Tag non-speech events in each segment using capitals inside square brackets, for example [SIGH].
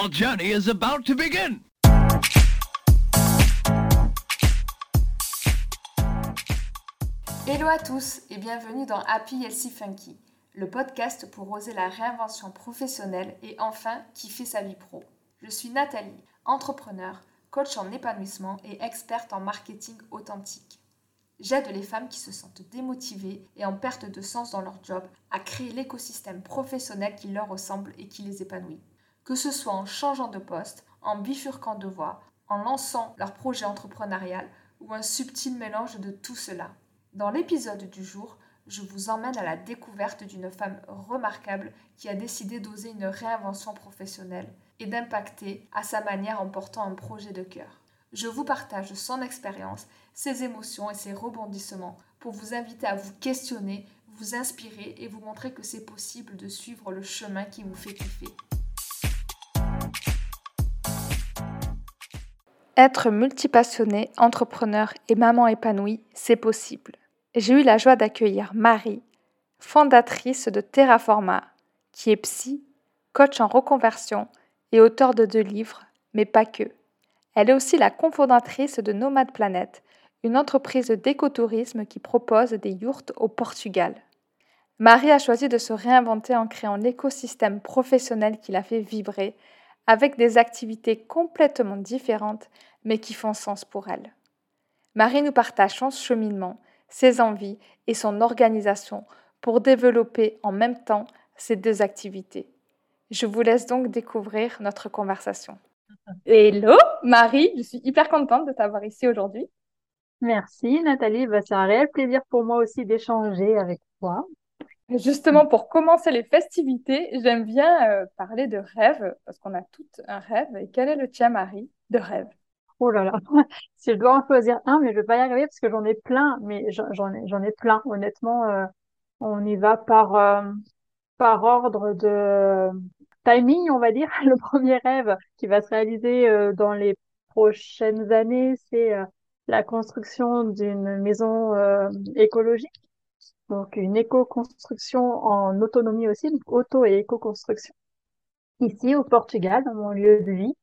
Our journey is about to begin. Hello à tous et bienvenue dans Happy Healthy Funky, le podcast pour oser la réinvention professionnelle et enfin kiffer sa vie pro. Je suis Nathalie, entrepreneur, coach en épanouissement et experte en marketing authentique. J'aide les femmes qui se sentent démotivées et en perte de sens dans leur job à créer l'écosystème professionnel qui leur ressemble et qui les épanouit. Que ce soit en changeant de poste, en bifurquant de voie, en lançant leur projet entrepreneurial ou un subtil mélange de tout cela. Dans l'épisode du jour, je vous emmène à la découverte d'une femme remarquable qui a décidé d'oser une réinvention professionnelle et d'impacter à sa manière en portant un projet de cœur. Je vous partage son expérience, ses émotions et ses rebondissements pour vous inviter à vous questionner, vous inspirer et vous montrer que c'est possible de suivre le chemin qui vous fait kiffer. Être multipassionné, entrepreneur et maman épanouie, c'est possible. J'ai eu la joie d'accueillir Marie, fondatrice de Terraforma, qui est psy, coach en reconversion et auteur de deux livres, mais pas que. Elle est aussi la cofondatrice de Nomad Planet, une entreprise d'écotourisme qui propose des yurts au Portugal. Marie a choisi de se réinventer en créant l'écosystème professionnel qui la fait vibrer, avec des activités complètement différentes, mais qui font sens pour elle. Marie nous partage son cheminement, ses envies et son organisation pour développer en même temps ces deux activités. Je vous laisse donc découvrir notre conversation. Hello Marie, je suis hyper contente de t'avoir ici aujourd'hui. Merci Nathalie, bah, c'est un réel plaisir pour moi aussi d'échanger avec toi. Justement, pour commencer les festivités, j'aime bien euh, parler de rêve, parce qu'on a tout un rêve. Et quel est le tien, Marie, de rêve? Oh là là, [LAUGHS] si je dois en choisir un, mais je vais pas y arriver parce que j'en ai plein, mais j'en ai, ai plein. Honnêtement, euh, on y va euh, par ordre de timing, on va dire. [LAUGHS] Le premier rêve qui va se réaliser dans les prochaines années, c'est la construction d'une maison écologique donc une éco-construction en autonomie aussi, donc auto et éco-construction, ici au Portugal, dans mon lieu de vie.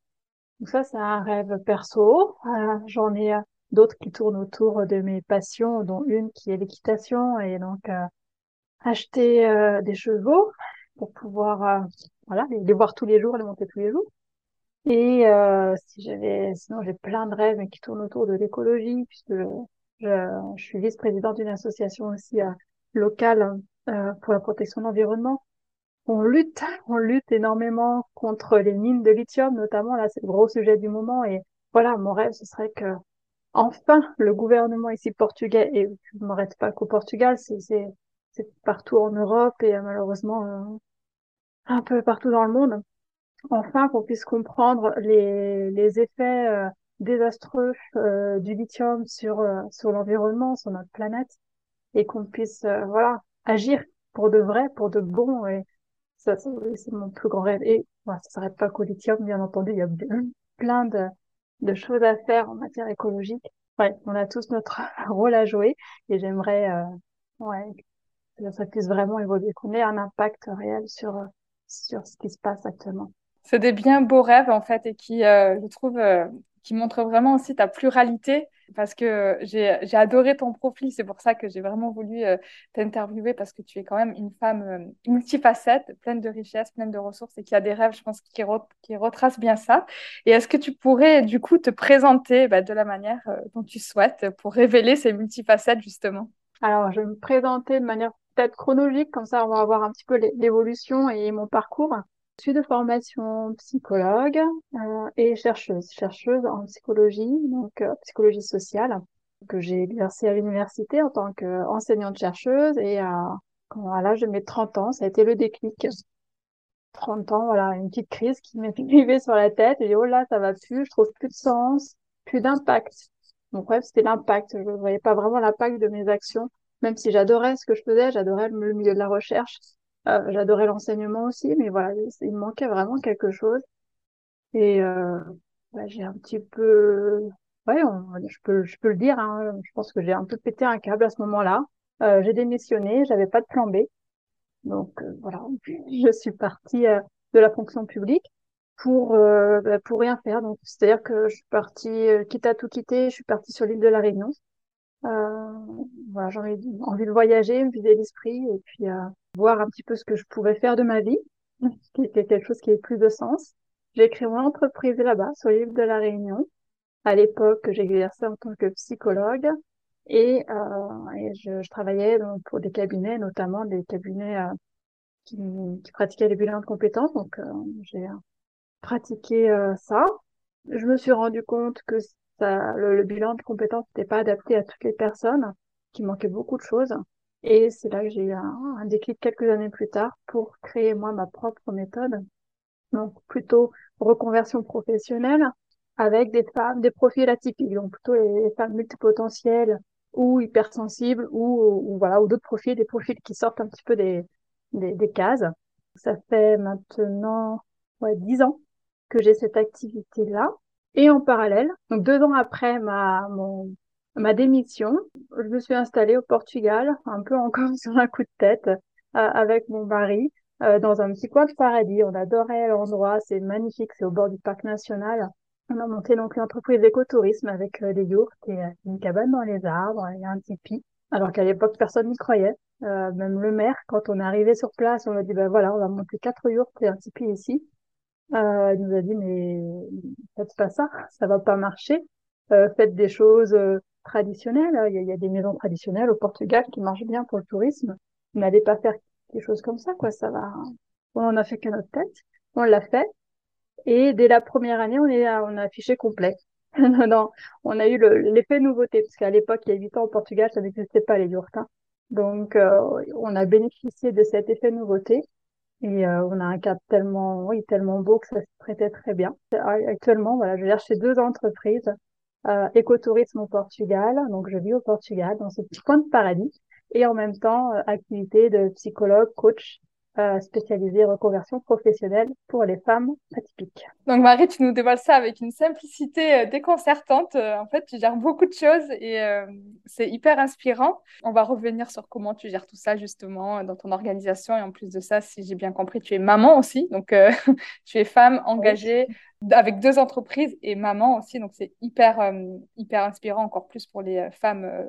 Donc ça, c'est un rêve perso. Euh, J'en ai euh, d'autres qui tournent autour de mes passions, dont une qui est l'équitation et donc euh, acheter des chevaux pour pouvoir voilà les, voir tous les jours, les monter tous les jours. Et si j'avais, sinon j'ai plein de rêves qui tournent autour de l'écologie puisque je, je suis vice-présidente d'une association aussi à locale euh, pour la protection de l'environnement. On lutte, [LAUGHS] on lutte énormément contre les mines de lithium, notamment là, c'est le gros sujet du moment. Et voilà, mon rêve, ce serait que enfin le gouvernement ici portugais, et je ne m'arrête pas qu'au Portugal, c'est partout en Europe et euh, malheureusement euh, un peu partout dans le monde, enfin qu'on puisse comprendre les, les effets désastreux du lithium sur sur l'environnement, sur notre planète et qu'on puisse euh, voilà agir pour de vrai, pour de bon. Et ça, c'est mon plus grand rêve. Et voilà, ça s'arrête pas qu'au lithium, bien entendu. Il y a plein de, choses à faire en matière écologique. Ouais, on a tous notre [LAUGHS] rôle à jouer et j'aimerais euh, ouais, que ça puisse vraiment évoluer, qu'on ait un impact réel sur, euh, sur ce qui se passe actuellement. C'est des bien beaux rêves en fait et qui, euh, je trouve, qui montrent vraiment aussi ta pluralité parce que j'ai adoré ton profil. C'est pour ça que j'ai vraiment voulu euh, t'interviewer parce que tu es quand même une femme euh, multifacette, pleine de richesses, pleine de ressources et qui a des rêves, je pense, qui, qui retracent bien ça. Et est-ce que tu pourrais du coup te présenter bah, de la manière euh, dont tu souhaites pour révéler ces multifacettes justement? Alors, je vais me présenter de manière peut-être chronologique, comme ça on va voir un petit peu l'évolution et mon parcours. Suis de formation psychologue euh, et chercheuse, chercheuse en psychologie, donc euh, psychologie sociale, que j'ai exercé à l'université en tant qu'enseignante chercheuse et à, à l'âge de mes 30 ans, ça a été le déclic. 30 ans, voilà, une petite crise qui m'est [LAUGHS] arrivée sur la tête. Et dit, oh là, ça va plus, je trouve plus de sens, plus d'impact. Donc, bref, c'était l'impact. Je ne voyais pas vraiment l'impact de mes actions, même si j'adorais ce que je faisais, j'adorais le milieu de la recherche. Euh, j'adorais l'enseignement aussi, mais voilà, il me manquait vraiment quelque chose. Et euh, bah, j'ai un petit peu, ouais, je peux, je peux le dire. Hein, je pense que j'ai un peu pété un câble à ce moment-là. Euh, j'ai démissionné, j'avais pas de plan B, donc euh, voilà, [LAUGHS] je suis partie de la fonction publique pour bah, pour rien faire. Donc c'est-à-dire que je suis partie, quitte à tout quitter, je suis partie sur l'île de la Réunion. Euh, voilà, j'avais envie de voyager, me vider l'esprit et puis voir un petit peu ce que je pouvais faire de ma vie, [LAUGHS] qui était quelque chose qui ait plus de sens. J'ai créé mon entreprise là-bas, sur l'île de la Réunion. À l'époque, j'exerçais en tant que psychologue et, euh, je, travaillais pour des cabinets, notamment des cabinets euh, qui, pratiquaient les bilans de compétences. Donc, euh, j'ai pratiqué ça. Je me suis rendu compte que le, le bilan de compétences n'était pas adapté à toutes les personnes, qu'il manquait beaucoup de choses. Et c'est là que j'ai eu un, déclic quelques années plus tard pour créer moi ma propre méthode. Donc plutôt reconversion professionnelle avec des femmes, des profils atypiques, donc plutôt les femmes multipotentielles ou hypersensibles ou, ou voilà ou d'autres profils, des profils qui sortent un petit peu des, des, des cases. Ça fait maintenant ouais, 10 ans que j'ai cette activité-là. Et en parallèle, donc deux ans après ma, mon, ma démission, je me suis installée au Portugal, un peu encore [LAUGHS] sur un coup de tête, euh, avec mon mari, euh, dans un petit coin de paradis. On adorait l'endroit, c'est magnifique, c'est au bord du parc national. On a monté donc une entreprise d'écotourisme avec euh, des yurts et une cabane dans les arbres et un tipi. Alors qu'à l'époque, personne n'y croyait. Euh, même le maire, quand on est arrivé sur place, on a dit, ben voilà, on va monter quatre yurts et un tipi ici. Euh, il nous a dit, mais faites pas ça, ça va pas marcher. Euh, faites des choses traditionnelles. Il y, a, il y, a, des maisons traditionnelles au Portugal qui marchent bien pour le tourisme. N'allez pas faire des choses comme ça, quoi. Ça va. On en a fait qu'à notre tête. On l'a fait. Et dès la première année, on est, on a affiché complet. [LAUGHS] non, on a eu l'effet nouveauté parce qu'à l'époque, il y a 8 ans au Portugal, ça n'existait pas les yurts. Hein. Donc, euh, on a bénéficié de cet effet nouveauté. Et euh, on a un cadre tellement, oui, tellement beau que ça se traitait très bien. Actuellement, voilà, je gère chez deux entreprises, euh, écotourisme au Portugal, donc je vis au Portugal dans ce petit coin de paradis, et en même temps euh, activité de psychologue, coach euh, spécialisée reconversion professionnelle pour les femmes atypiques. Donc Marie, tu nous dévoiles ça avec une simplicité euh, déconcertante. Euh, en fait, tu gères beaucoup de choses et euh, c'est hyper inspirant. On va revenir sur comment tu gères tout ça justement dans ton organisation et en plus de ça, si j'ai bien compris, tu es maman aussi. Donc [LAUGHS] tu es femme engagée oui. avec deux entreprises et maman aussi. Donc c'est hyper hyper inspirant encore plus pour les femmes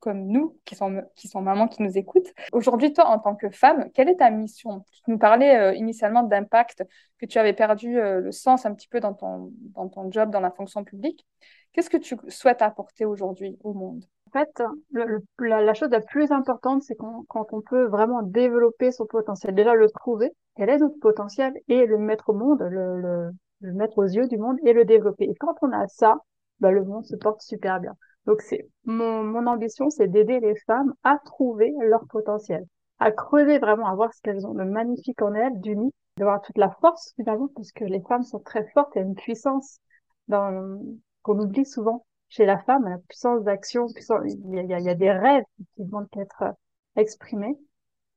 comme nous, qui sont, qui sont mamans, qui nous écoutent. Aujourd'hui, toi, en tant que femme, quelle est ta mission? Tu nous parlais euh, initialement d'impact, que tu avais perdu euh, le sens un petit peu dans ton, dans ton job, dans la fonction publique. Qu'est-ce que tu souhaites apporter aujourd'hui au monde? En fait, la, chose la plus importante, c'est quand, on peut vraiment développer son potentiel. Déjà, le trouver, quel est notre potentiel, et le mettre au monde, le mettre aux yeux du monde et le développer. Et quand on a ça, bah, le monde se porte super bien. Donc c'est mon, mon ambition, c'est d'aider les femmes à trouver leur potentiel, à creuser vraiment, à voir ce qu'elles ont de magnifique en elles, d'unique, d'avoir toute la force finalement, parce que les femmes sont très fortes, il y a une puissance dans qu'on oublie souvent chez la femme, la puissance d'action, puissance... Il, y a, il y a des rêves qui vont être exprimés,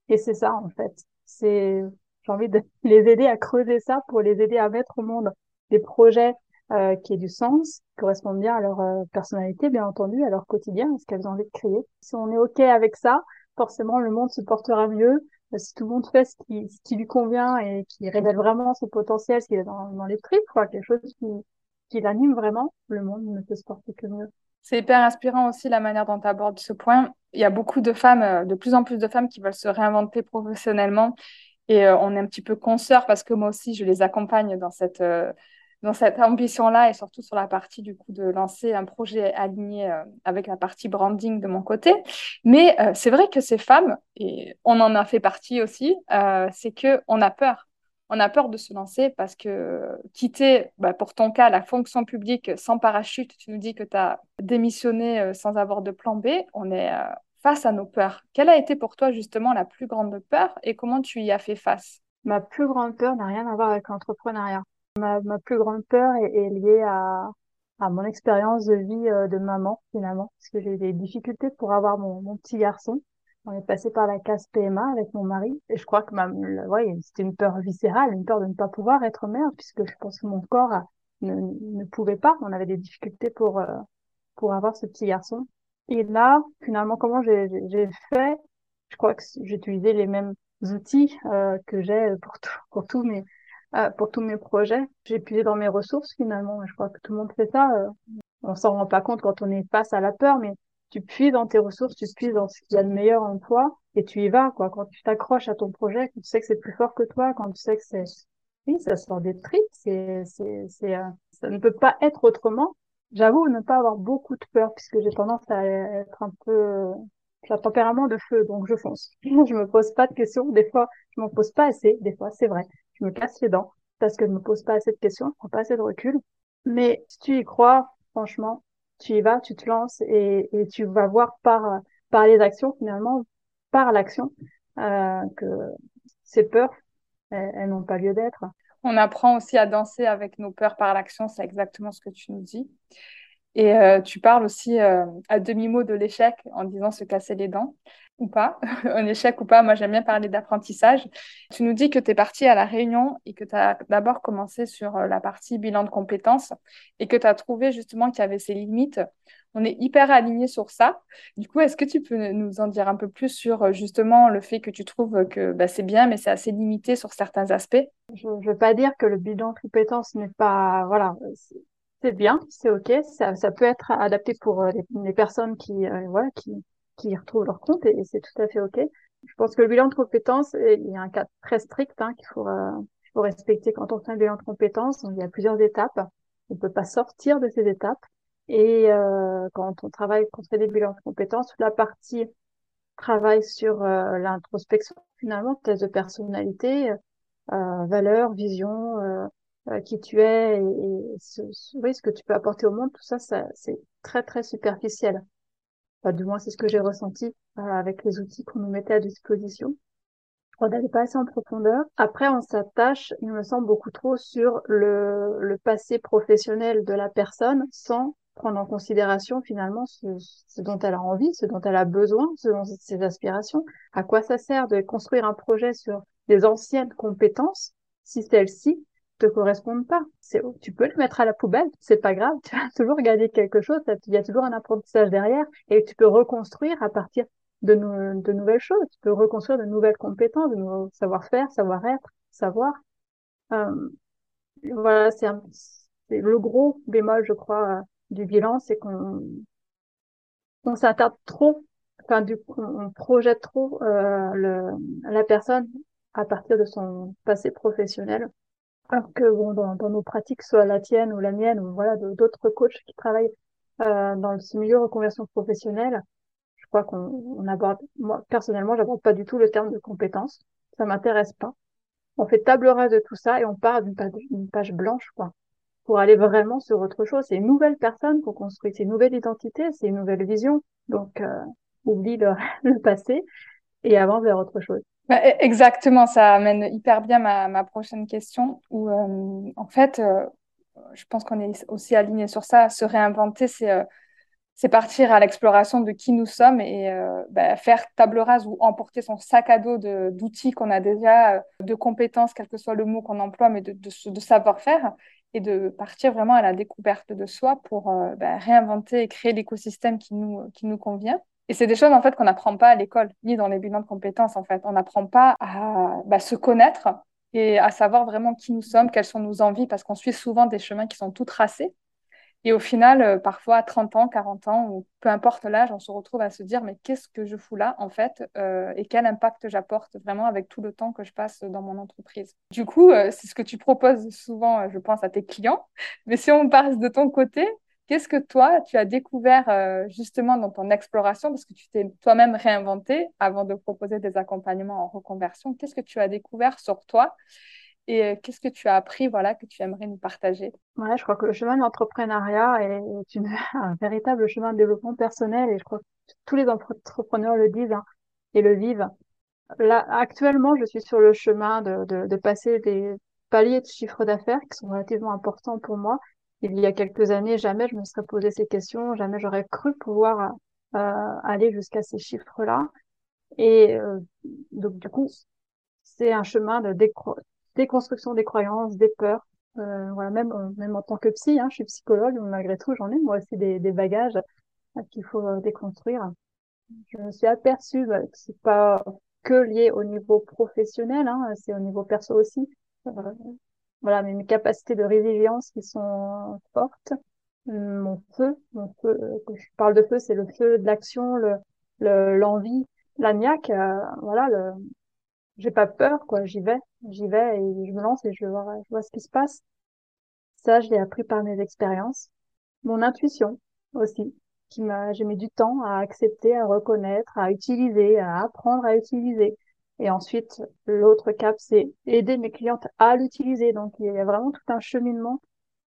et c'est ça en fait. C'est j'ai envie de [LAUGHS] les aider à creuser ça pour les aider à mettre au monde des projets euh, qui ait du sens, qui correspondent bien à leur euh, personnalité, bien entendu, à leur quotidien, à ce qu'elles ont envie de créer. Si on est OK avec ça, forcément, le monde se portera mieux. Euh, si tout le monde fait ce qui, ce qui lui convient et qui révèle vraiment son potentiel, ce qui est dans, dans les tripes, quoi, quelque chose qui, qui l'anime vraiment, le monde ne peut se porter que mieux. C'est hyper inspirant aussi la manière dont tu abordes ce point. Il y a beaucoup de femmes, de plus en plus de femmes qui veulent se réinventer professionnellement et euh, on est un petit peu consoeurs parce que moi aussi, je les accompagne dans cette, euh, dans cette ambition-là et surtout sur la partie du coup de lancer un projet aligné euh, avec la partie branding de mon côté. Mais euh, c'est vrai que ces femmes, et on en a fait partie aussi, euh, c'est que on a peur. On a peur de se lancer parce que quitter, bah, pour ton cas, la fonction publique sans parachute, tu nous dis que tu as démissionné euh, sans avoir de plan B, on est face à nos peurs. Quelle a été pour toi justement la plus grande peur et comment tu y as fait face? Ma plus grande peur n'a rien à voir avec l'entrepreneuriat. Ma, ma, plus grande peur est, est liée à, à mon expérience de vie euh, de maman, finalement, parce que j'ai eu des difficultés pour avoir mon, mon, petit garçon. On est passé par la case PMA avec mon mari, et je crois que ma, ouais, c'était une peur viscérale, une peur de ne pas pouvoir être mère, puisque je pense que mon corps a, ne, ne pouvait pas. On avait des difficultés pour, euh, pour avoir ce petit garçon. Et là, finalement, comment j'ai fait? Je crois que j'ai utilisé les mêmes outils euh, que j'ai pour tout, pour tous mes euh, pour tous mes projets. J'ai puisé dans mes ressources finalement. Je crois que tout le monde fait ça. Euh, on s'en rend pas compte quand on est face à la peur, mais tu puises dans tes ressources, tu puises dans ce qu'il y a de meilleur en toi et tu y vas quoi. Quand tu t'accroches à ton projet, quand tu sais que c'est plus fort que toi, quand tu sais que c'est oui, ça sort des tripes, c'est c'est c'est euh, ça ne peut pas être autrement. J'avoue ne pas avoir beaucoup de peur puisque j'ai tendance à être un peu j'ai un tempérament de feu, donc je fonce. [LAUGHS] Je me pose pas de questions. Des fois, je m'en pose pas assez. Des fois, c'est vrai. Me casse les dents parce que je me pose pas assez de questions, je prends pas assez de recul. Mais si tu y crois, franchement, tu y vas, tu te lances et, tu vas voir par par les actions finalement, par l'action, euh, que ces peurs, elles n'ont pas lieu d'être. On apprend aussi à danser avec nos peurs par l'action, c'est exactement ce que tu nous dis. Et euh, tu parles aussi euh, à demi-mot de l'échec en disant se casser les dents ou pas, [LAUGHS] un échec ou pas. Moi, j'aime bien parler d'apprentissage. Tu nous dis que tu es parti à la réunion et que tu as d'abord commencé sur euh, la partie bilan de compétences et que tu as trouvé justement qu'il y avait ses limites. On est hyper alignés sur ça. Du coup, est-ce que tu peux nous en dire un peu plus sur justement le fait que tu trouves que bah, c'est bien, mais c'est assez limité sur certains aspects? Je ne veux pas dire que le bilan de compétences n'est pas... Voilà, c'est bien, c'est ok, ça, ça peut être adapté pour euh, les, personnes qui, euh, voilà, qui, qui retrouvent leur compte et, c'est tout à fait ok. Je pense que le bilan de compétences, il y a un cas très strict hein, qu'il faut, euh, faut respecter quand on fait un bilan de compétences. il y a plusieurs étapes. On ne peut pas sortir de ces étapes. Et quand on travaille, quand on fait des bilans de compétences, la partie travaille sur l'introspection, finalement, test de personnalité, valeur, vision, euh, qui tu es et, ce, oui, ce que tu peux apporter au monde, tout ça, ça c'est très très superficiel. Enfin, du moins, c'est ce que j'ai ressenti euh, avec les outils qu'on nous mettait à disposition. On n'allait pas assez en profondeur. Après, on s'attache, il me semble, beaucoup trop sur le, le passé professionnel de la personne sans prendre en considération finalement ce, ce, dont elle a envie, ce dont elle a besoin, selon ses aspirations. À quoi ça sert de construire un projet sur des anciennes compétences si celles-ci te correspondent pas. C'est, tu peux le mettre à la poubelle, c'est pas grave, [LAUGHS] tu vas toujours garder quelque chose, il y a toujours un apprentissage derrière et tu peux reconstruire à partir de, nouvelles choses, tu peux reconstruire de nouvelles compétences, de nouveaux savoir-faire, savoir-être, savoir. Euh, voilà, c'est, le gros bémol, je crois, euh, du bilan, c'est qu'on on s'attarde trop, enfin du coup, on projette trop euh, le, la personne à partir de son passé professionnel que bon, dans, dans, nos pratiques, soit la tienne ou la mienne, ou voilà, d'autres coachs qui travaillent euh, dans ce milieu reconversion professionnelle, je crois qu'on on aborde, moi personnellement, j'aborde pas du tout le terme de compétence. Ça m'intéresse pas. On fait table rase de tout ça et on part d'une page, page, blanche, quoi, pour aller vraiment sur autre chose. C'est une nouvelle personne qu'on construit, c'est une nouvelle identité, c'est une nouvelle vision. Donc, euh, oublie le, [LAUGHS] le passé et avance vers autre chose. Bah, e, exactement, ça amène hyper bien ma, ma prochaine question. Où, euh, en fait, euh, je pense qu'on est aussi aligné sur ça. Se réinventer, c'est euh, partir à l'exploration de qui nous sommes et bah, faire table rase ou emporter son sac à dos d'outils qu'on a déjà, de compétences, quel que soit le mot qu'on emploie, mais de, de, de savoir-faire et de partir vraiment à la découverte de soi pour bah, réinventer et créer l'écosystème qui nous, qui nous convient. Et c'est des choses en fait qu'on n'apprend pas à l'école, ni dans les bilans de compétences en fait. On n'apprend pas à bah, se connaître et à savoir vraiment qui nous sommes, quelles sont nos envies, parce qu'on suit souvent des chemins qui sont tout tracés. Et au final, euh, parfois à 30 ans, 40 ans, ou peu importe l'âge, on se retrouve à se dire mais qu'est-ce que je fous là en fait euh, et quel impact j'apporte vraiment avec tout le temps que je passe dans mon entreprise. Du coup, euh, c'est ce que tu proposes souvent, je pense, à tes clients. Mais si on passe de ton côté, Qu'est-ce que toi, tu as découvert euh, justement dans ton exploration, parce que tu t'es toi-même réinventé avant de proposer des accompagnements en reconversion, qu'est-ce que tu as découvert sur toi? Et euh, qu'est-ce que tu as appris voilà, que tu aimerais nous partager? Ouais, je crois que le chemin de l'entrepreneuriat est [LAUGHS] un véritable chemin de développement personnel et je crois que tous les entrepreneurs le disent hein, et le vivent. Là, actuellement, je suis sur le chemin de, de passer des paliers de chiffre d'affaires qui sont relativement importants pour moi il y a quelques années, jamais je me serais posé ces questions, jamais j'aurais cru pouvoir euh, aller jusqu'à ces chiffres-là. Et euh, donc du coup, c'est un chemin de déconstruction des croyances, des peurs. Euh, voilà, même même en tant que psy, hein, je suis psychologue, mais malgré tout, j'en ai moi aussi des, des bagages qu'il faut déconstruire. Je me suis aperçue bah, que c'est pas que lié au niveau professionnel, hein, c'est au niveau perso aussi. Voilà, mes capacités de résilience qui sont fortes, mon feu, mon feu, quand je parle de feu, c'est le feu de l'action, le, l'envie, la niaque, euh, voilà, le, j'ai pas peur, quoi, j'y vais, j'y vais et je me lance et je vois, je vois ce qui se passe. Ça, je l'ai appris par mes expériences. Mon intuition aussi, qui m'a, j'ai mis du temps à accepter, à reconnaître, à utiliser, à apprendre à utiliser. Et ensuite, l'autre cap, c'est aider mes clientes à l'utiliser. Donc, il y a vraiment tout un cheminement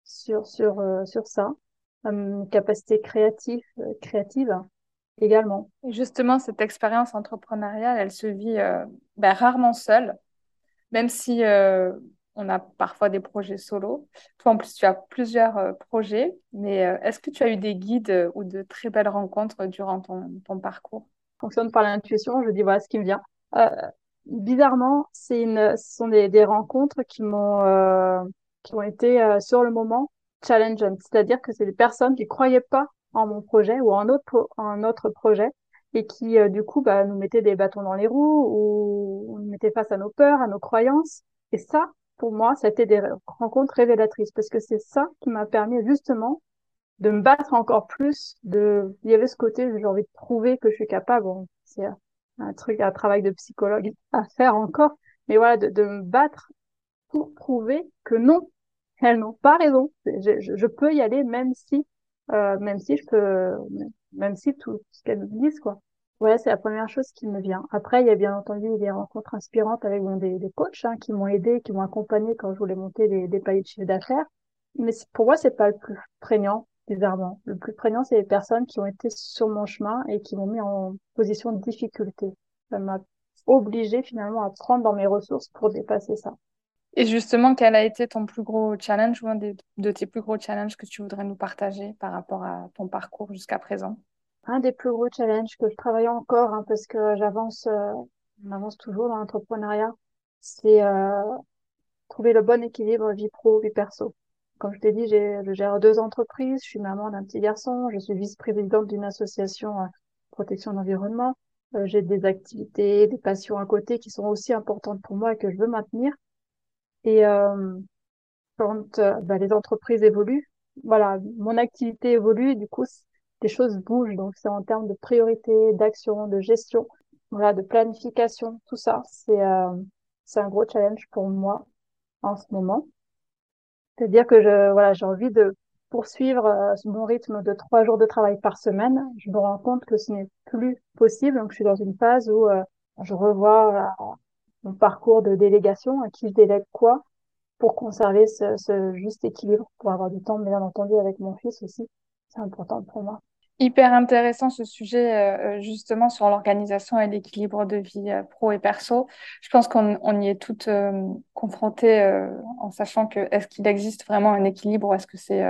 sur sur euh, sur ça. Une capacité créative, euh, créative également. Et justement, cette expérience entrepreneuriale, elle se vit euh, ben, rarement seule, même si on a parfois des projets solo. Toi, en plus, tu as plusieurs projets, mais est-ce que tu as eu des guides ou de très belles rencontres durant ton, ton parcours? Fonctionne par l'intuition, je dis voilà ce qui me vient. Euh, bizarrement, c'est une, ce sont des, des rencontres qui m'ont euh, qui ont été euh, sur le moment challengeantes. C'est-à-dire que c'est des personnes qui croyaient pas en mon projet ou en autre en autre projet et qui euh, du coup bah, nous mettaient des bâtons dans les roues ou, nous mettaient face à nos peurs, à nos croyances. Et ça, pour moi, ça a été des rencontres révélatrices parce que c'est ça qui m'a permis justement de me battre encore plus. De, il y avait ce côté, j'ai envie de prouver que je suis capable. Un truc, un travail de psychologue à faire encore. Mais voilà, de, me battre pour prouver que non, elles n'ont pas raison. Je, peux y aller même si, euh, même si je peux, même si tout ce qu'elles me disent, quoi. Voilà, c'est la première chose qui me vient. Après, il y a bien entendu des rencontres inspirantes avec des, des coachs hein, qui m'ont aidé, qui m'ont accompagné quand je voulais monter des, des paliers de chiffre d'affaires. Mais pour moi, c'est pas le plus prégnant bizarrement. Le plus prégnant, c'est les personnes qui ont été sur mon chemin et qui m'ont mis en position de difficulté. Ça m'a obligé finalement à prendre dans mes ressources pour dépasser ça. Et justement, quel a été ton plus gros challenge ou un de tes plus gros challenges que tu voudrais nous partager par rapport à ton parcours jusqu'à présent? Un des plus gros challenges que je travaille encore, hein, parce que j'avance, euh, on avance toujours dans l'entrepreneuriat, c'est euh, trouver le bon équilibre vie pro, vie perso. Comme je t'ai dit, je gère deux entreprises, je suis maman d'un petit garçon, je suis vice-présidente d'une association euh, protection de l'environnement. Euh, j'ai des activités, des passions à côté qui sont aussi importantes pour moi et que je veux maintenir. Et euh, quand bah, les entreprises évoluent, voilà, mon activité évolue et du coup, des choses bougent. Donc, c'est en termes de priorité, d'action, de gestion, voilà, de planification, tout ça. C'est c'est un gros challenge pour moi en ce moment. C'est-à-dire que je, voilà, j'ai envie de poursuivre euh, mon rythme de trois jours de travail par semaine. Je me rends compte que ce n'est plus possible. Donc, je suis dans une phase où euh, je revois euh, mon parcours de délégation, à qui je délègue quoi, pour conserver ce, ce juste équilibre, pour avoir du temps, bien entendu, avec mon fils aussi. C'est important pour moi hyper intéressant ce sujet euh, justement sur l'organisation et l'équilibre de vie euh, pro et perso. Je pense qu'on on y est toutes euh, confrontées en sachant que est-ce qu'il existe vraiment un équilibre ou est-ce que c'est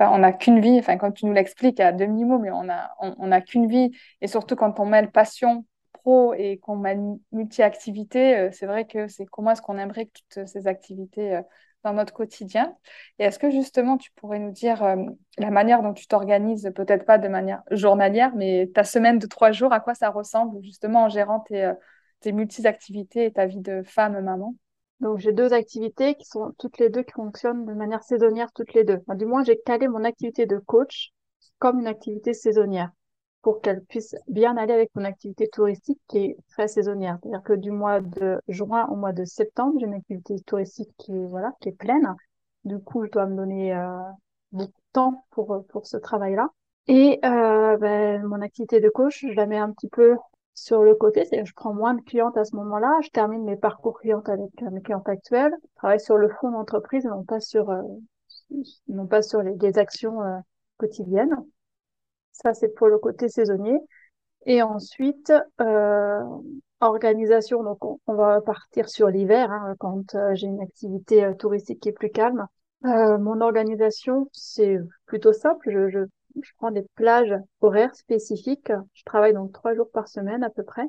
on n'a qu'une vie, enfin quand tu nous l'expliques à demi-mot, mais on a on, a qu'une vie et surtout quand on mêle passion pro et qu'on mêle multi-activité, c'est vrai que c'est comment est-ce qu'on aimerait que toutes ces activités dans notre quotidien. Et est-ce que justement tu pourrais nous dire euh, la manière dont tu t'organises, peut-être pas de manière journalière, mais ta semaine de trois jours, à quoi ça ressemble justement en gérant tes, euh, multi-activités et ta vie de femme, maman? Donc j'ai deux activités qui sont toutes les deux qui fonctionnent de manière saisonnière toutes les deux. du moins j'ai calé mon activité de coach comme une activité saisonnière pour qu'elle puisse bien aller avec mon activité touristique qui est très saisonnière. C'est-à-dire que du mois de juin au mois de septembre, j'ai une activité touristique qui est, voilà, qui est pleine. Du coup, je dois me donner euh, beaucoup de temps pour, pour ce travail-là. Et euh, ben, mon activité de coach, je la mets un petit peu sur le côté, c'est-à-dire je prends moins de clientes à ce moment-là, je termine mes parcours clientes avec euh, mes clientes actuelles, je travaille sur le fond d'entreprise, non pas sur euh, non pas sur les, les actions euh, quotidiennes. Ça, c'est pour le côté saisonnier. Et ensuite, euh, organisation, donc on, va partir sur l'hiver, hein, quand euh, j'ai une activité euh, touristique qui est plus calme. Mon organisation, c'est plutôt simple. Je, prends des plages horaires spécifiques. Je travaille donc trois jours par semaine à peu près.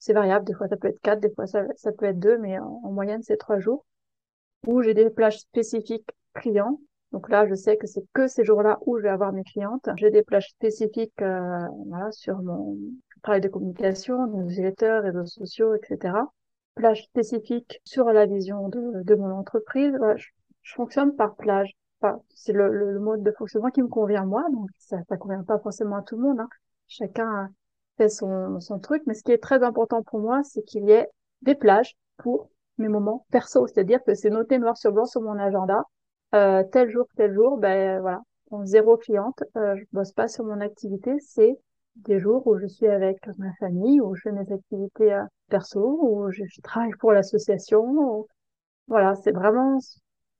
C'est variable, des fois ça peut être quatre, des fois ça, peut être deux, mais en, en moyenne c'est trois jours. Où j'ai des plages spécifiques clients donc là, je sais que c'est que ces jours-là où je vais avoir mes clientes. J'ai des plages spécifiques euh, voilà, sur mon travail de communication, newsletter, réseaux sociaux, etc. plage spécifique sur la vision de, de mon entreprise. je, fonctionne par plage. Enfin, c'est le, le, mode de fonctionnement qui me convient moi, donc ça ne convient pas forcément à tout le monde. Hein. Chacun fait son, son truc, mais ce qui est très important pour moi, c'est qu'il y ait des plages pour mes moments perso, c'est-à-dire que c'est noté noir sur blanc sur mon agenda. Euh, tel jour, tel jour, ben voilà, en zéro cliente, euh, je bosse pas sur mon activité, c'est des jours où je suis avec ma famille, où je fais mes activités euh, perso, où je, travaille pour l'association. Voilà, c'est vraiment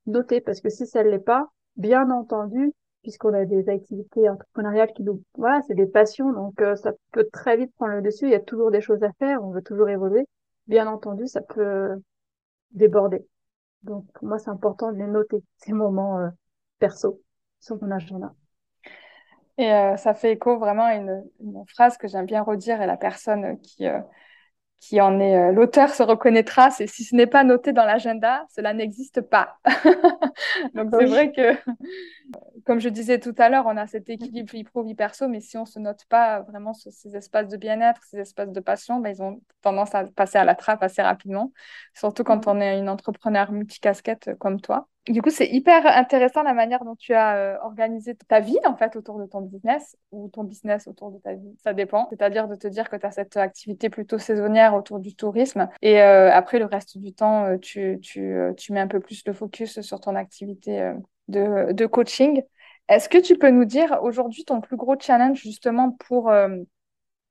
noté parce que si ça ne l'est pas, bien entendu, puisqu'on a des activités entrepreneuriales qui nous, voilà, c'est des passions, donc euh, ça peut très vite prendre le dessus. Il y a toujours des choses à faire, on veut toujours évoluer. Bien entendu, ça peut déborder. Donc pour moi, c'est important de les noter ces moments euh, perso sur mon agenda. Et euh, ça fait écho vraiment à une, une phrase que j'aime bien redire et la personne qui, euh, qui en est euh, l'auteur se reconnaîtra, c'est si ce n'est pas noté dans l'agenda, cela n'existe pas. [LAUGHS] Donc c'est vrai que, comme je disais tout à l'heure, on a cet équilibre vie pro, vie perso, mais si on ne se note pas vraiment ces espaces de bien-être, ces espaces de passion, ben, ils ont tendance à passer à la trappe assez rapidement, surtout quand on est une entrepreneur multicasquette comme toi. Du coup, c'est hyper intéressant la manière dont tu as euh, organisé ta vie, en fait, autour de ton business, ou ton business autour de ta vie, ça dépend. C'est-à-dire de te dire que tu as cette activité plutôt saisonnière autour du tourisme, et euh, après, le reste du temps, euh, tu, tu, tu, mets un peu plus le focus sur ton activité de, coaching. Est-ce que tu peux nous dire aujourd'hui ton plus gros challenge, justement, pour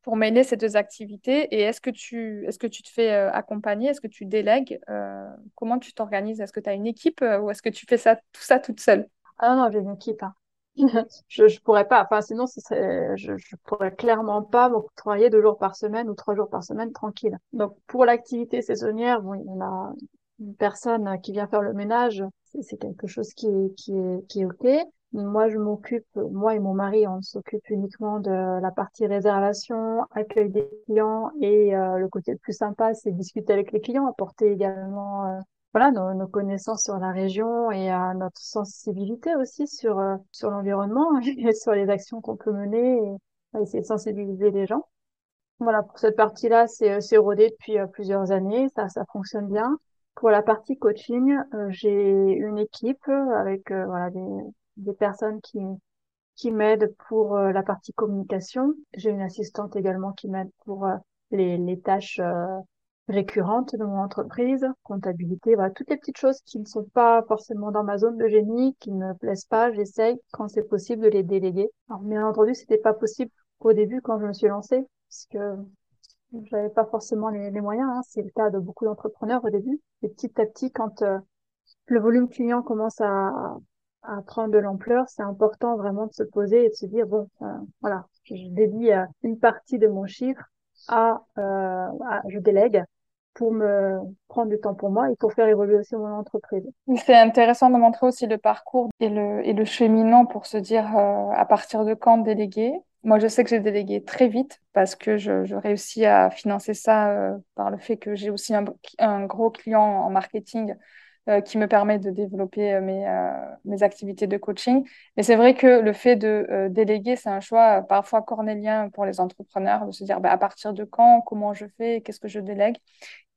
pour mêler ces deux activités? Et est-ce que tu, est-ce que tu te fais euh, accompagner? Est-ce que tu délègues? Euh, Comment tu t'organises? Est-ce que tu as une équipe euh, ou est-ce que tu fais ça, tout ça toute seule? Ah non, j'ai une équipe. Hein. [LAUGHS] je, ne pourrais pas. Enfin, sinon, je, je pourrais clairement pas travailler deux jours par semaine ou trois jours par semaine tranquille. Donc, pour l'activité saisonnière, bon, il y a une personne qui vient faire le ménage. C'est quelque chose qui est, qui est, qui est ok. Moi, je m'occupe, moi et mon mari, on s'occupe uniquement de la partie réservation, accueil des clients et euh, le côté le plus sympa, c'est discuter avec les clients, apporter également euh, voilà nos, connaissances sur la région et euh, notre sensibilité aussi sur sur l'environnement [LAUGHS] et sur les actions qu'on peut mener et essayer de sensibiliser les gens. Voilà, pour cette partie-là, c'est c'est rodé depuis plusieurs années, ça ça fonctionne bien. Pour la partie coaching, j'ai une équipe avec voilà des des personnes qui, qui m'aident pour euh, la partie communication. J'ai une assistante également qui m'aide pour euh, les, les tâches euh, récurrentes de mon entreprise, comptabilité, voilà, toutes les petites choses qui ne sont pas forcément dans ma zone de génie, qui ne me plaisent pas, j'essaye quand c'est possible de les déléguer. Alors bien entendu, c'était pas possible au début quand je me suis lancée, parce que j'avais pas forcément les, moyens. Hein. C'est le cas de beaucoup d'entrepreneurs au début. Et petit à petit, quand le volume client commence à, à prendre de l'ampleur, c'est important vraiment de se poser et de se dire bon, euh, voilà, je dédie euh, une partie de mon chiffre à, euh, je délègue pour me prendre du temps pour moi et pour faire évoluer aussi mon entreprise. C'est intéressant de montrer aussi le parcours et le, et le cheminement pour se dire à partir de quand déléguer. Moi, je sais que j'ai délégué très vite parce que je, réussis à financer ça par le fait que j'ai aussi un, gros client en marketing euh, qui me permet de développer euh, mes, euh, activités de coaching. Mais c'est vrai que le fait de déléguer, c'est un choix parfois cornélien pour les entrepreneurs, de se dire bah, à partir de quand, comment je fais, qu'est-ce que je délègue?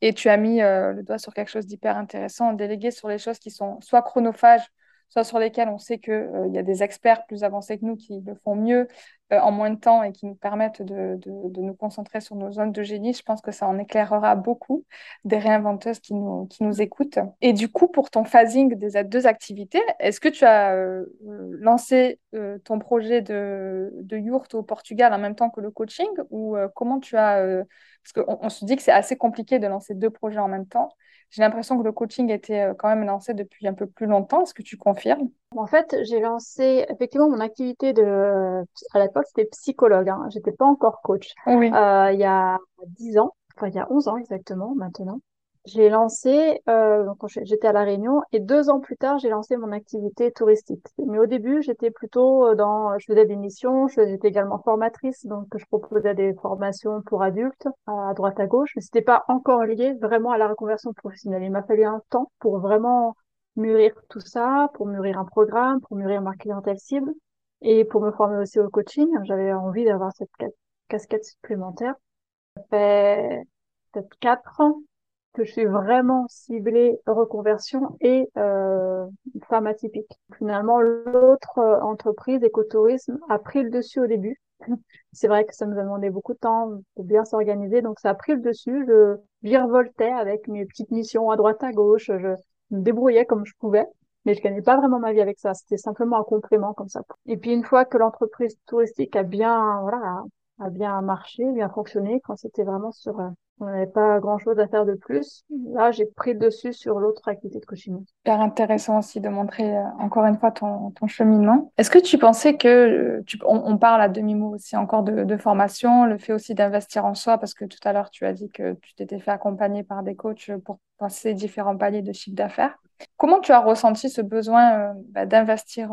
Et tu as mis le doigt sur quelque chose d'hyper intéressant, déléguer sur les choses qui sont soit chronophages, soit sur lesquels on sait qu'il euh, y a des experts plus avancés que nous qui le font mieux euh, en moins de temps et qui nous permettent de, de, nous concentrer sur nos zones de génie. Je pense que ça en éclairera beaucoup des réinventeuses qui nous, qui nous écoutent. Et du coup, pour ton phasing des deux activités, est-ce que tu as euh, lancé ton projet de, de yurt au Portugal en même temps que le coaching ou comment tu as... parce qu'on on se dit que c'est assez compliqué de lancer deux projets en même temps. J'ai l'impression que le coaching était euh, quand même lancé depuis un peu plus longtemps. Est-ce que tu confirmes? En fait, j'ai lancé effectivement mon activité de à l'époque c'était psychologue. Hein. J'étais pas encore coach. Oui. Euh, il y a 10 ans, enfin il y a 11 ans exactement maintenant. J'ai lancé, euh, quand j'étais à La Réunion, et deux ans plus tard, j'ai lancé mon activité touristique. Mais au début, j'étais plutôt euh, dans, je faisais des missions, j'étais également formatrice, donc je proposais des formations pour adultes à droite à gauche, mais c'était pas encore lié vraiment à la reconversion professionnelle. Il m'a fallu un temps pour vraiment mûrir tout ça, pour mûrir un programme, pour mûrir ma clientèle cible et pour me former aussi au coaching. J'avais envie d'avoir cette casquette supplémentaire. Ça fait peut-être quatre ans que je suis vraiment ciblée reconversion et euh, femme atypique. Finalement, l'autre euh, entreprise, écotourisme, a pris le dessus au début. [LAUGHS] C'est vrai que ça nous a demandé beaucoup de temps pour bien s'organiser, donc ça a pris le dessus. Je virevoltais avec mes petites missions à droite à gauche, je me débrouillais comme je pouvais, mais je gagnais pas vraiment ma vie avec ça. C'était simplement un complément comme ça. Et puis une fois que l'entreprise touristique a bien, voilà, a bien marché, bien fonctionné, quand c'était vraiment sur euh, on n'avait pas grand-chose à faire de plus. Là, j'ai pris le dessus sur l'autre activité de coaching. Super intéressant aussi de montrer euh, encore une fois ton, ton cheminement. Est-ce que tu pensais que, euh, tu, on, parle à demi-mot aussi encore de, formation, le fait aussi d'investir en soi, parce que tout à l'heure, tu as dit que tu t'étais fait accompagner par des coachs pour passer différents paliers de chiffre d'affaires. Comment tu as ressenti ce besoin euh, bah, d'investir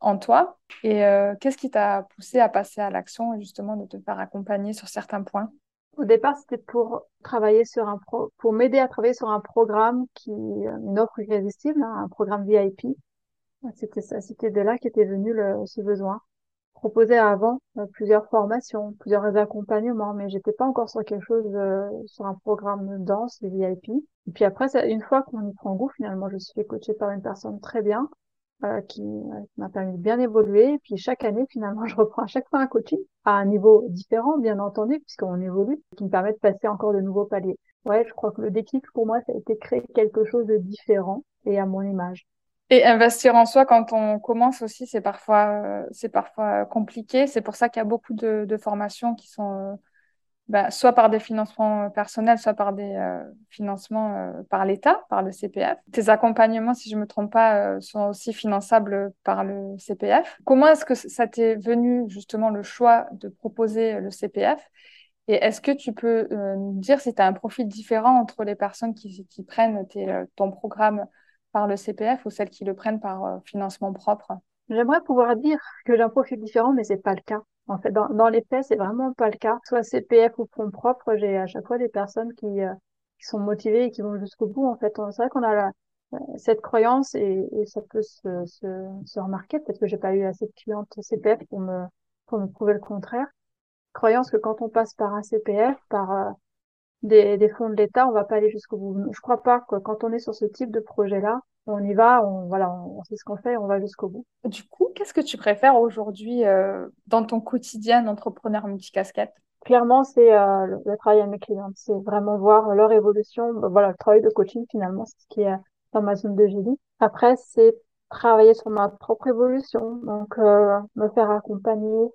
en toi? Et qu'est-ce qui t'a poussé à passer à l'action et justement de te faire accompagner sur certains points? Au départ, c'était pour travailler sur un pro, pour m'aider à travailler sur un programme qui, une offre irrésistible, hein, un programme VIP. C'était ça, c'était de là qu'était venu le, ce besoin. Proposé avant euh, plusieurs formations, plusieurs accompagnements, mais j'étais pas encore sur quelque chose, euh, sur un programme danse VIP. Et puis après, une fois qu'on y prend goût, finalement, je suis coacher par une personne très bien, euh, qui, m'a permis de bien évoluer. Et puis chaque année, finalement, [LAUGHS] je reprends à chaque fois un coaching à un niveau différent, bien entendu, puisqu'on évolue, qui me permet de passer encore de nouveaux paliers. Ouais, je crois que le déclic pour moi, ça a été créer quelque chose de différent et à mon image. Et investir en soi quand on commence aussi, c'est parfois, euh, c'est parfois compliqué. C'est pour ça qu'il y a beaucoup de, de formations qui sont euh, bah, soit par des financements euh, personnels, soit par des euh, financements euh, par l'État, par le CPF. Tes accompagnements, si je ne me trompe pas, sont aussi finançables par le CPF. Comment est-ce que ça t'est venu justement le choix de proposer le CPF Et est-ce que tu peux nous dire si tu as un profil différent entre les personnes qui, prennent ton programme par le CPF ou celles qui le prennent par financement propre? J'aimerais pouvoir dire que j'ai un profil différent, mais c'est pas le cas. En fait, dans, dans les faits, c'est vraiment pas le cas. Soit CPF ou fonds propres, j'ai à chaque fois des personnes qui, euh, qui sont motivées et qui vont jusqu'au bout. En fait, c'est vrai qu'on a la, euh, cette croyance et, et, ça peut se, se, se remarquer. Peut-être que j'ai pas eu assez de clientes CPF pour me, pour me prouver le contraire. Croyance que quand on passe par un CPF, par euh, des, des fonds de l'État, on va pas aller jusqu'au bout. Je crois pas que quand on est sur ce type de projet-là, on y va, on, voilà, on, sait ce qu'on fait, on va jusqu'au bout. Du coup, qu'est-ce que tu préfères aujourd'hui euh, dans ton quotidien d'entrepreneur multicasquette? Clairement, c'est euh, le, travail avec mes clients, c'est vraiment voir leur évolution, bah, voilà, le travail de coaching finalement, c'est ce qui est dans ma zone de vie. Après, c'est travailler sur ma propre évolution, donc euh, me faire accompagner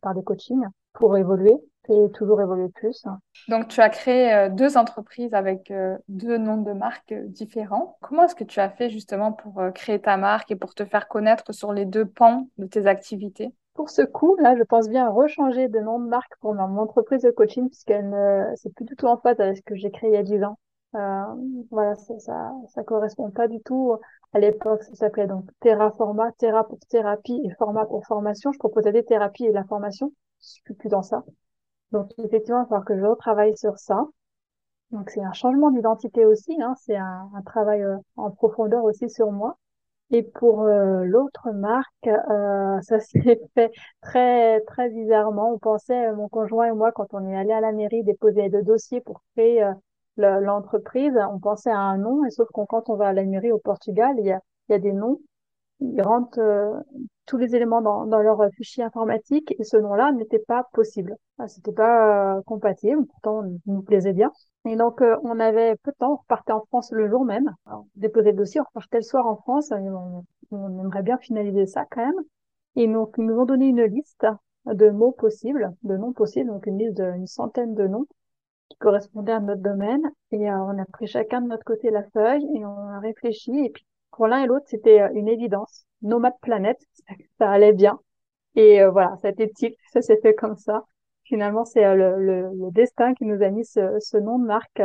par des coachings pour évoluer et toujours évoluer plus. Donc, tu as créé euh, deux entreprises avec euh, deux noms de marques euh, différents. Comment est-ce que tu as fait justement pour créer ta marque et pour te faire connaître sur les deux pans de tes activités? Pour ce coup, là, je pense bien rechanger de nom de marque pour mon entreprise de coaching puisqu'elle ne, c'est plus du tout en phase avec ce que j'ai créé il y a 10 ans. Euh, voilà, ça, ça, ça correspond pas du tout. À l'époque, ça s'appelait donc Terraforma, Terra pour thérapie et Format pour formation. Je proposais des thérapies et de la formation. Je suis plus dans ça. Donc effectivement, il va falloir que je retravaille sur ça. Donc c'est un changement d'identité aussi, hein, c'est un, travail euh, en profondeur aussi sur moi. Et pour euh, l'autre marque, euh, ça [LAUGHS] s'est fait très très bizarrement. On pensait, mon conjoint et moi, quand on est allé à la mairie déposer le dossier pour créer l'entreprise, on pensait à un nom. Et sauf que quand on va à la mairie au Portugal, il y a des noms ils rentrent euh, tous les éléments dans, dans, leur fichier informatique et ce nom-là n'était pas possible. Ah, c'était pas euh, compatible, pourtant il nous plaisait bien. Et donc euh, on avait peu de temps, on repartait en France le jour même, alors, déposer le dossier, on repartait le soir en France, on, on, aimerait bien finaliser ça quand même. Et donc ils nous ont donné une liste de mots possibles, de noms possibles, donc une liste d'une centaine de noms qui correspondaient à notre domaine. Et on a pris chacun de notre côté la feuille et on a réfléchi et puis pour l'un et l'autre, c'était euh, une évidence. Nomade planète, [LAUGHS] ça allait bien. Et euh, voilà, ça a été petit, ça s'est fait comme ça. Finalement, c'est euh, le, le, destin qui nous a mis ce, ce nom de marque,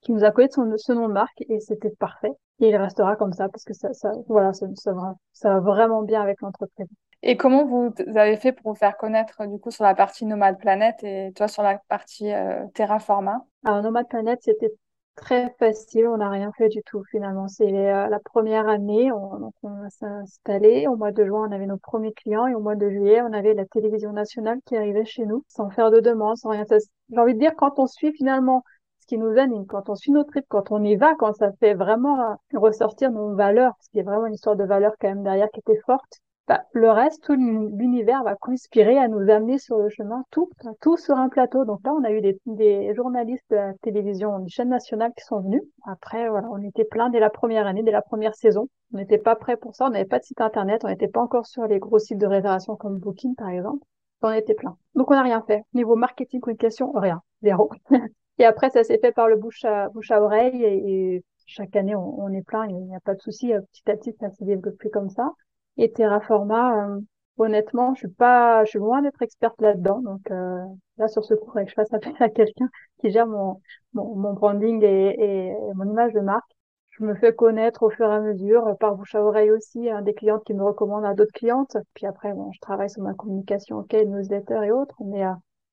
qui nous a collé son, ce nom de marque, et c'était parfait. Et il restera comme ça parce que ça, ça voilà, ça, ça, va, ça va vraiment bien avec l'entreprise. Et comment vous avez fait pour vous faire connaître du coup sur la partie Nomade Planète et toi sur la partie Terraforma? Alors Nomade Planète, c'était très facile, on n'a rien fait du tout finalement. C'est euh, la première année, on, on s'est installé. Au mois de juin, on avait nos premiers clients et au mois de juillet, on avait la télévision nationale qui arrivait chez nous sans faire de demande, sans rien. J'ai envie de dire, quand on suit finalement ce qui nous anime, quand on suit nos tripes, quand on y va, quand ça fait vraiment ressortir nos valeurs, parce qu'il y a vraiment une histoire de valeurs quand même derrière qui était forte, bah, le reste, tout l'univers va conspirer à nous amener sur le chemin, tout, tout sur un plateau. Donc là, on a eu des, journalistes de la télévision, des chaînes nationales qui sont venus. Après, voilà, on était plein dès la première année, dès la première saison. On n'était pas prêt pour ça, on n'avait pas de site internet, on n'était pas encore sur les gros sites de réservation comme Booking, par exemple. On était plein. Donc on n'a rien fait. Niveau marketing, communication, rien. Zéro. [LAUGHS] et après, ça s'est fait par le bouche à, bouche à oreille et, chaque année, on, on est plein, il n'y a pas de souci. Petit à petit, ça s'est développé comme ça. Et Terraforma, euh, honnêtement, je suis pas, je suis loin d'être experte là-dedans. Donc euh, là, sur ce cours, que je fasse appel à quelqu'un qui gère mon, mon, mon branding et, et, mon image de marque. Je me fais connaître au fur et à mesure, par bouche à oreille aussi, hein, des clientes qui me recommandent à d'autres clientes. Puis après, bon, je travaille sur ma communication, ok, newsletter et autres, mais euh,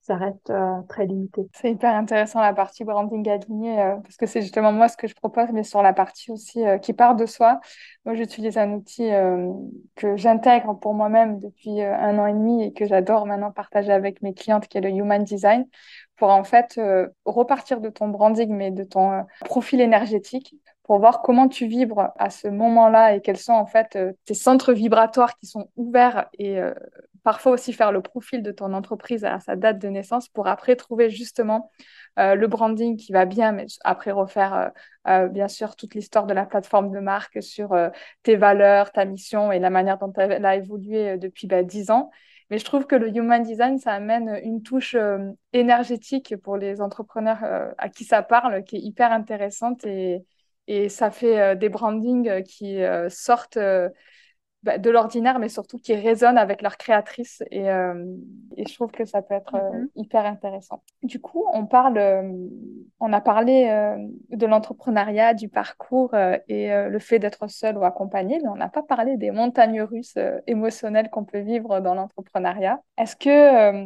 ça reste euh, très limité. C'est hyper intéressant la partie branding aligné euh, parce que c'est justement moi ce que je propose, mais sur la partie aussi euh, qui part de soi. Moi, j'utilise un outil que j'intègre pour moi-même depuis un an et demi et que j'adore maintenant partager avec mes clientes, qui est le Human Design, pour en fait repartir de ton branding, mais de ton profil énergétique pour voir comment tu vibres à ce moment-là et quels sont en fait tes centres vibratoires qui sont ouverts et parfois aussi faire le profil de ton entreprise à sa date de naissance pour après trouver justement euh, le branding qui va bien, mais après refaire euh, euh, bien sûr toute l'histoire de la plateforme de marque sur tes valeurs, ta mission et la manière dont elle a évolué depuis bah, 10 ans. Mais je trouve que le human design, ça amène une touche énergétique pour les entrepreneurs à qui ça parle, qui est hyper intéressante et, et ça fait des brandings qui sortent bah, de l'ordinaire, mais surtout qui résonnent avec leur créatrice. Et, euh, et, je trouve que ça peut être euh, mm-hmm. hyper intéressant. Du coup, on parle, euh, on a parlé de l'entrepreneuriat, du parcours et le fait d'être seul ou accompagné, mais on n'a pas parlé des montagnes russes émotionnelles qu'on peut vivre dans l'entrepreneuriat. Est-ce que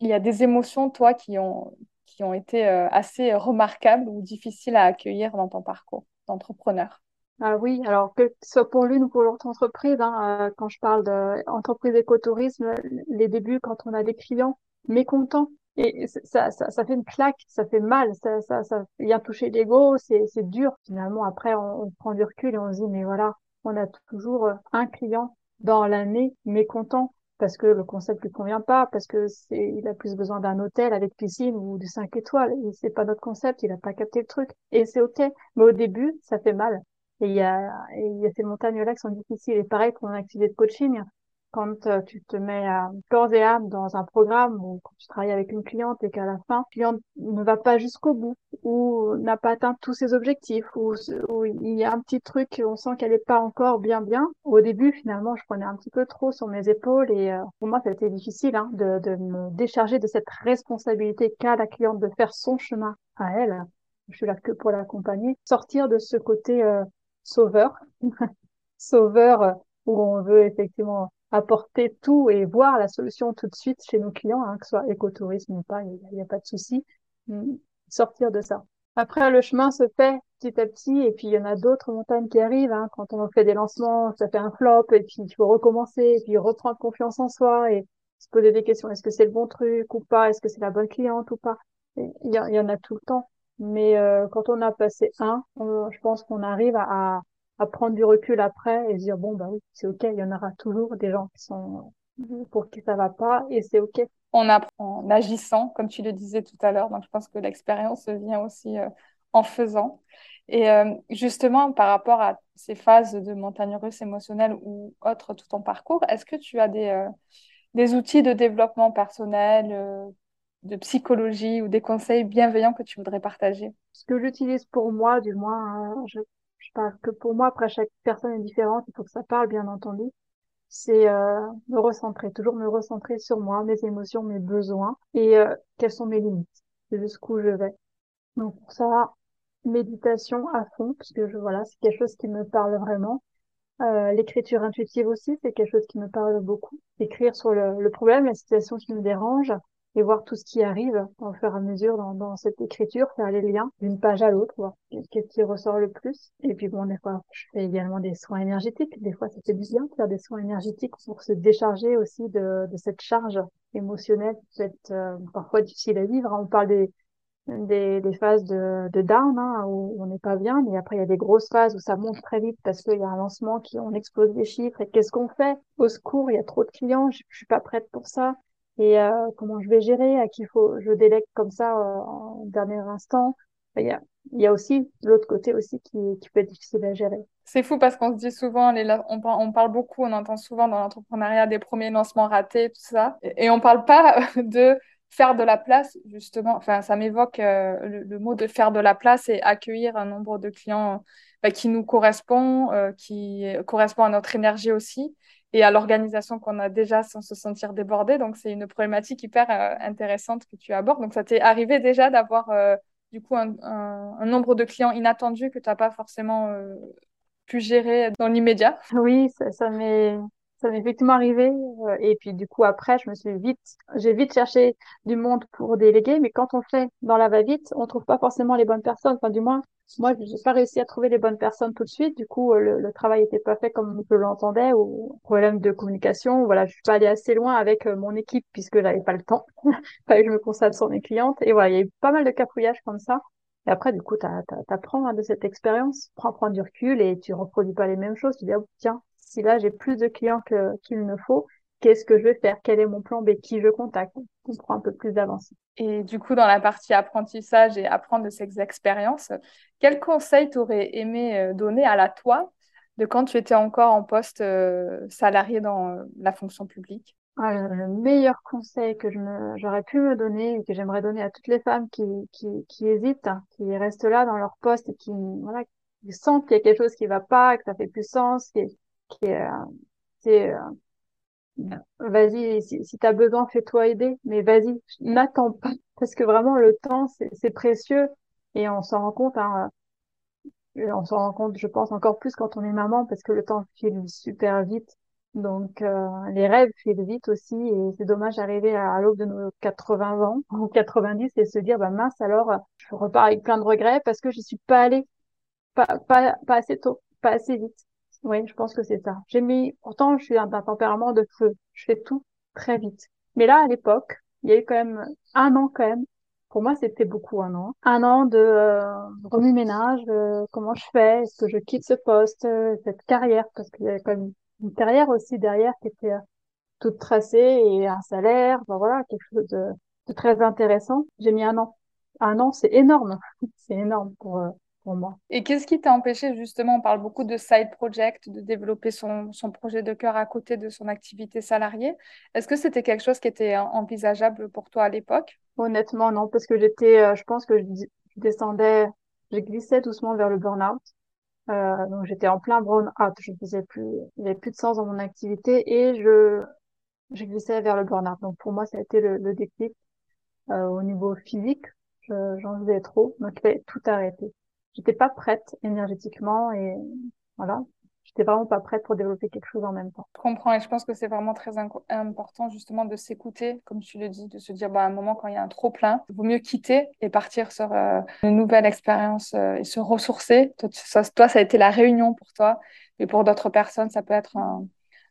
il y a des émotions, toi, qui ont, qui ont été assez remarquables ou difficiles à accueillir dans ton parcours d'entrepreneur ah oui, alors que ce soit pour l'une ou pour l'autre entreprise, hein, euh, quand je parle d'entreprise écotourisme, les débuts, quand on a des clients mécontents, et ça, ça, fait une claque, ça fait mal, ça, ça, vient toucher l'ego, c'est, c'est dur. Finalement, après, on, prend du recul et on se dit, mais voilà, on a toujours un client dans l'année mécontent parce que le concept lui convient pas, parce que c'est, il a plus besoin d'un hôtel avec piscine ou de cinq étoiles. C'est pas notre concept, il a pas capté le truc. Et c'est ok. Mais au début, ça fait mal. Et il y a, il y a ces montagnes-là qui sont difficiles. Et pareil pour une activité de coaching, quand euh, tu te mets à corps et âme dans un programme ou quand tu travailles avec une cliente et qu'à la fin, la cliente ne va pas jusqu'au bout ou n'a pas atteint tous ses objectifs ou, il y a un petit truc, on sent qu'elle n'est pas encore bien bien. Au début, finalement, je prenais un petit peu trop sur mes épaules et euh, pour moi, ça a été difficile hein, de, de me décharger de cette responsabilité qu'a la cliente de faire son chemin à elle. Je suis là que pour l'accompagner. Sortir de ce côté euh, sauveur, [LAUGHS] sauveur euh, où on veut effectivement apporter tout et voir la solution tout de suite chez nos clients, hein, que ce soit écotourisme ou pas, il n'y a, pas de souci. Mm, sortir de ça. Après, le chemin se fait petit à petit, et puis il y en a d'autres montagnes qui arrivent. Hein. Quand on fait des lancements, ça fait un flop, et puis il faut recommencer, et puis reprendre confiance en soi, et se poser des questions. Est-ce que c'est le bon truc ou pas? Est-ce que c'est la bonne cliente ou pas? Il y, y, en a tout le temps. Mais euh, quand on a passé un, je pense qu'on arrive à, à, prendre du recul après et dire bon bah oui c'est ok, il y en aura toujours des gens qui sont pour qui ça va pas et c'est ok. On apprend en agissant, comme tu le disais tout à l'heure. Donc je pense que l'expérience vient aussi euh, en faisant. Et euh, justement, par rapport à ces phases de montagne russe émotionnelle ou autres tout ton parcours, est-ce que tu as des, des outils de développement personnel de psychologie ou des conseils bienveillants que tu voudrais partager? Ce que j'utilise pour moi, du moins, hein, je, je parle que pour moi, après chaque personne est différente, il faut que ça parle, bien entendu. C'est euh, me recentrer, toujours me recentrer sur moi, mes émotions, mes besoins et euh, quelles sont mes limites, jusqu'où je vais. Donc pour ça, méditation à fond, parce que je, voilà, c'est quelque chose qui me parle vraiment. Euh, l'écriture intuitive aussi, c'est quelque chose qui me parle beaucoup. Écrire sur le, le problème, la situation qui me dérange, et voir tout ce qui arrive au fur et à mesure dans, dans cette écriture, faire les liens d'une page à l'autre, voir qu'est-ce qui ressort le plus. Et puis bon, des fois, je fais également des soins énergétiques. Des fois, du bien de faire des soins énergétiques pour se décharger aussi de, de cette charge émotionnelle qui peut être euh, parfois difficile à vivre. On parle des, des, des phases de, de down hein, où on n'est pas bien, mais après il y a des grosses phases où ça monte très vite parce qu'il y a un lancement qui on explose les chiffres et qu'est-ce qu'on fait? Au secours, il y a trop de clients, je, je suis pas prête pour ça et euh, comment je vais gérer À qui faut je délègue comme ça euh, en dernier instant. Il y a il y a aussi l'autre côté aussi qui, qui peut être difficile à gérer. C'est fou parce qu'on se dit souvent, on, parle beaucoup, on entend souvent dans l'entrepreneuriat des premiers lancements ratés, tout ça, et, et on parle pas [LAUGHS] de faire de la place, justement, enfin, ça m'évoque euh, le, mot de faire de la place et accueillir un nombre de clients bah, qui nous correspond, euh, qui correspond à notre énergie aussi et à l'organisation qu'on a déjà sans se sentir débordé. Donc, c'est une problématique hyper euh, intéressante que tu abordes. Donc, ça t'est arrivé déjà d'avoir du coup un, nombre de clients inattendus que tu n'as pas forcément pu gérer dans l'immédiat? Oui, ça, ça m'est ça m'est effectivement arrivé. Euh, et puis du coup après, je me suis vite, j'ai vite cherché du monde pour déléguer. Mais quand on fait dans la va-vite, on trouve pas forcément les bonnes personnes. Enfin du moins, moi j'ai pas réussi à trouver les bonnes personnes tout de suite. Du coup, le, le travail était pas fait comme je l'entendais ou problème de communication. Voilà, je suis pas allée assez loin avec euh, mon équipe puisque j'avais pas le temps. [LAUGHS] Je me concentre sur mes clientes. Et voilà, il y a eu pas mal de capouillages comme ça. Et après, du coup, tu apprends hein, de cette expérience, prends, prends du recul et tu reproduis pas les mêmes choses. Tu dis, oh, tiens, si là j'ai plus de clients que qu'il ne faut, qu'est-ce que je vais faire? Quel est mon plan B? Qui je contacte? On prend un peu plus d'avance. Et du coup, dans la partie apprentissage et apprendre de ces expériences, quel conseil t'aurais aimé euh, donner à la toi de quand tu étais encore en poste euh, salarié dans euh, la fonction publique? Ah, le meilleur conseil que j'aurais pu me donner et que j'aimerais donner à toutes les femmes qui, qui, qui hésitent, hein, qui restent là dans leur poste et qui, voilà, qui sentent qu'il y a quelque chose qui va pas, que ça fait plus sens, qui, qui c'est, euh, vas-y, si, si tu as besoin, fais-toi aider, mais vas-y, n'attends pas, [LAUGHS] parce que vraiment, le temps, c'est précieux, et on s'en rend compte, hein, euh, on s'en rend compte, je pense, encore plus quand on est maman, parce que le temps file super vite. Donc, euh, les rêves filent vite aussi, et c'est dommage d'arriver à, l'aube de nos 80 ans, [LAUGHS] ou 90, et se dire, bah mince, alors, je repars avec plein de regrets parce que je suis pas allée, pas, pas, pas assez tôt, pas assez vite. Oui, je pense que c'est ça. J'ai mis, pourtant, je suis d'un tempérament de feu. Je fais tout très vite. Mais là, à l'époque, il y a eu quand même un an quand même. Pour moi, c'était beaucoup un an. Un an de euh, remue-ménage. Euh, comment je fais? Est-ce que je quitte ce poste, euh, cette carrière? Parce qu'il y avait quand même une carrière aussi derrière qui était euh, toute tracée et un salaire. Ben voilà, quelque chose de, de très intéressant. J'ai mis un an. Un an, c'est énorme. [LAUGHS] c'est énorme pour moi. Et qu'est-ce qui t'a empêché justement, on parle beaucoup de side project, de développer son, son projet de cœur à côté de son activité salariée. Est-ce que c'était quelque chose qui était envisageable pour toi à l'époque? Honnêtement, non, parce que j'étais, euh, je pense que je, descendais, je glissais doucement vers le burn-out. Euh, donc j'étais en plein burn-out, je faisais plus, il n'y avait plus de sens dans mon activité et je, je glissais vers le burn-out. Donc pour moi, ça a été le, le déclic euh, au niveau physique. J'en faisais trop, donc il fallait tout arrêter j'étais pas prête énergétiquement et voilà, j'étais vraiment pas prête pour développer quelque chose en même temps. Je comprends et je pense que c'est vraiment très important justement de s'écouter, comme tu le dis, de se dire bah, à un moment quand il y a un trop plein, il vaut mieux quitter et partir sur euh, une nouvelle expérience euh, et se ressourcer. Toi ça, toi, ça a été la réunion pour toi, mais pour d'autres personnes, ça peut être un,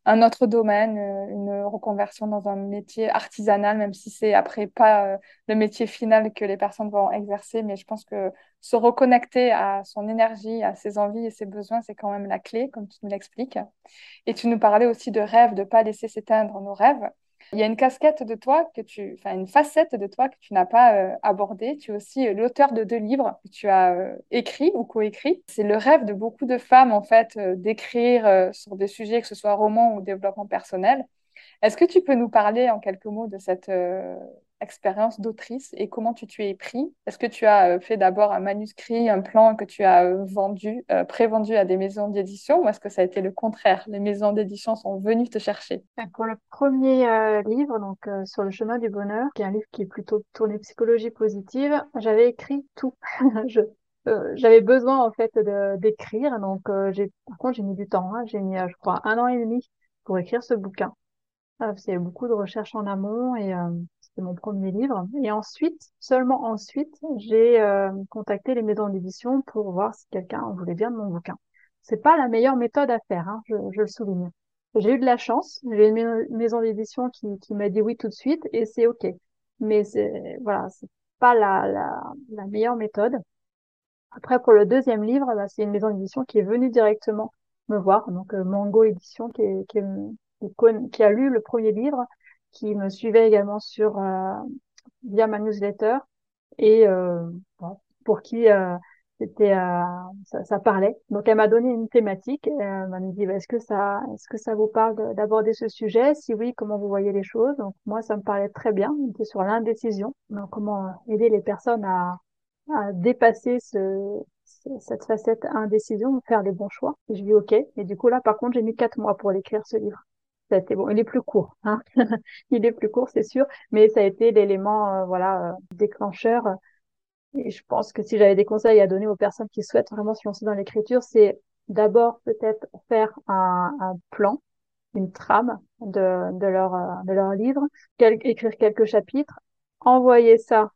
un autre domaine, euh, une reconversion dans un métier artisanal, même si c'est après pas euh, le métier final que les personnes vont exercer. Mais je pense que se reconnecter à son énergie, à ses envies et ses besoins, c'est quand même la clé, comme tu nous l'expliques. Et tu nous parlais aussi de rêves, de pas laisser s'éteindre nos rêves. Il y a une casquette de toi que tu, enfin une facette de toi que tu n'as pas euh, abordée. Tu es aussi euh, l'auteur de deux livres que tu as euh, écrits ou coécrits. C'est le rêve de beaucoup de femmes en fait d'écrire sur des sujets que ce soit roman ou développement personnel. Est-ce que tu peux nous parler en quelques mots de cette expérience d'autrice et comment tu t'y es pris? Est-ce que tu as euh, fait d'abord un manuscrit, un plan que tu as euh, vendu, euh, pré-vendu à des maisons d'édition ou est-ce que ça a été le contraire? Les maisons d'édition sont venues te chercher ben, Pour le premier livre, donc Sur le chemin du bonheur, qui est un livre qui est plutôt tourné psychologie positive, j'avais écrit tout. [LAUGHS] J'avais besoin en fait d'écrire donc par contre j'ai mis du temps hein. j'ai mis je crois un an et demi pour écrire ce bouquin c'est beaucoup de recherches en amont et c'était mon premier livre. Et ensuite, seulement ensuite, j'ai euh, contacté les maisons d'édition pour voir si quelqu'un voulait bien de mon bouquin. C'est pas la meilleure méthode à faire, hein, je, le souligne. J'ai eu de la chance, j'ai une maison d'édition qui, qui m'a dit oui tout de suite et c'est ok. Mais c'est voilà, c'est pas la, la, meilleure méthode. Après, pour le deuxième livre, bah, c'est une maison d'édition qui est venue directement me voir, donc euh, Mango Édition, qui, qui, a lu le premier livre, qui me suivait également sur euh, via ma newsletter et euh, pour qui euh, c'était ça, ça, parlait. Donc elle m'a donné une thématique. Elle m'a dit bah, est-ce que ça est-ce que ça vous parle d'aborder ce sujet? Si oui, comment vous voyez les choses? Donc moi ça me parlait très bien. On était sur l'indécision. Donc comment aider les personnes à, à dépasser ce, cette facette indécision, faire les bons choix? Et je dis ok. Et du coup là par contre j'ai mis quatre mois pour l'écrire ce livre. Ça a été bon. Il est plus court. Hein [LAUGHS] il est plus court c'est sûr, mais ça a été l'élément euh, voilà déclencheur et je pense que si j'avais des conseils à donner aux personnes qui souhaitent vraiment se lancer dans l'écriture, c'est d'abord peut-être faire un, plan, une trame de, de, leur, de leur livre, écrire quelques chapitres, envoyer ça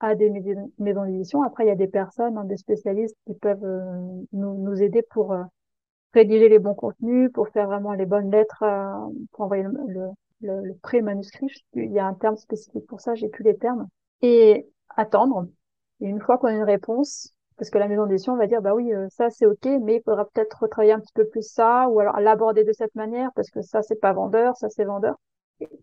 à des maisons d'édition. Après, il y a des personnes, hein, des spécialistes qui peuvent euh, nous, nous aider pour euh, rédiger les bons contenus, pour faire vraiment les bonnes lettres, euh, pour envoyer le, le, le pré-manuscrit. Il y a un terme spécifique pour ça, j'ai plus les termes. Et attendre, et une fois qu'on a une réponse, parce que la maison d'édition va dire, bah oui, euh, ça c'est ok, mais il faudra peut-être retravailler un petit peu plus ça, ou alors l'aborder de cette manière, parce que ça c'est pas vendeur, ça c'est vendeur.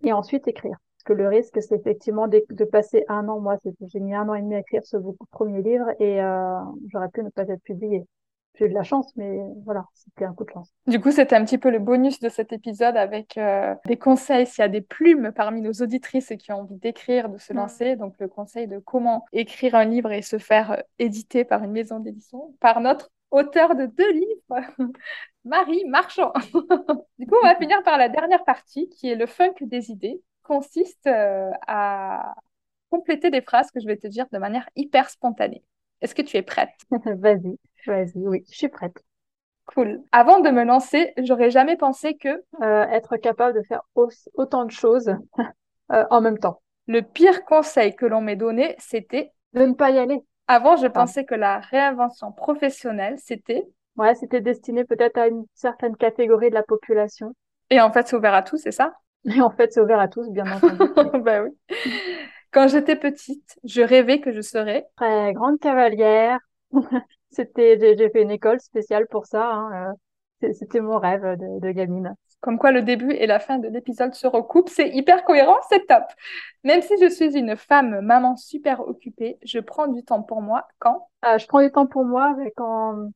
Et, ensuite écrire. Parce que le risque, c'est effectivement de, de, passer un an. Moi, j'ai mis un an et demi à écrire ce premier livre et euh, j'aurais pu ne pas être publié j'ai eu de la chance, mais voilà, c'était un coup de chance. Du coup, c'était un petit peu le bonus de cet épisode avec euh, des conseils s'il y a des plumes parmi nos auditrices qui ont envie d'écrire, de se lancer. Donc, le conseil de comment écrire un livre et se faire euh, éditer par une maison d'édition, par notre auteur de deux livres, [LAUGHS] Marie Marchand. [LAUGHS] du coup, on va finir par la dernière partie qui est le funk des idées, consiste euh, à compléter des phrases que je vais te dire de manière hyper spontanée. Est-ce que tu es prête? [LAUGHS] Vas-y. Vas-y, oui, je suis prête. Cool. Avant de me lancer, j'aurais jamais pensé que euh, être capable de faire autant de choses [LAUGHS] euh, en même temps. Le pire conseil que l'on m'ait donné, c'était de ne pas y aller. Avant, je pensais que la réinvention professionnelle, c'était ouais, c'était destiné peut-être à une certaine catégorie de la population. Et en fait, c'est ouvert à tous, c'est ça? Et en fait, c'est ouvert à tous, bien entendu. [LAUGHS] bah oui. Quand j'étais petite, je rêvais que je serais très grande cavalière, [LAUGHS] C'était, j'ai fait une école spéciale pour ça. Hein, euh, c'était mon rêve de, de, gamine. Comme quoi le début et la fin de l'épisode se recoupent, c'est hyper cohérent, c'est top. Même si je suis une femme maman super occupée, je prends du temps pour moi quand? Euh, Je prends du temps pour moi quand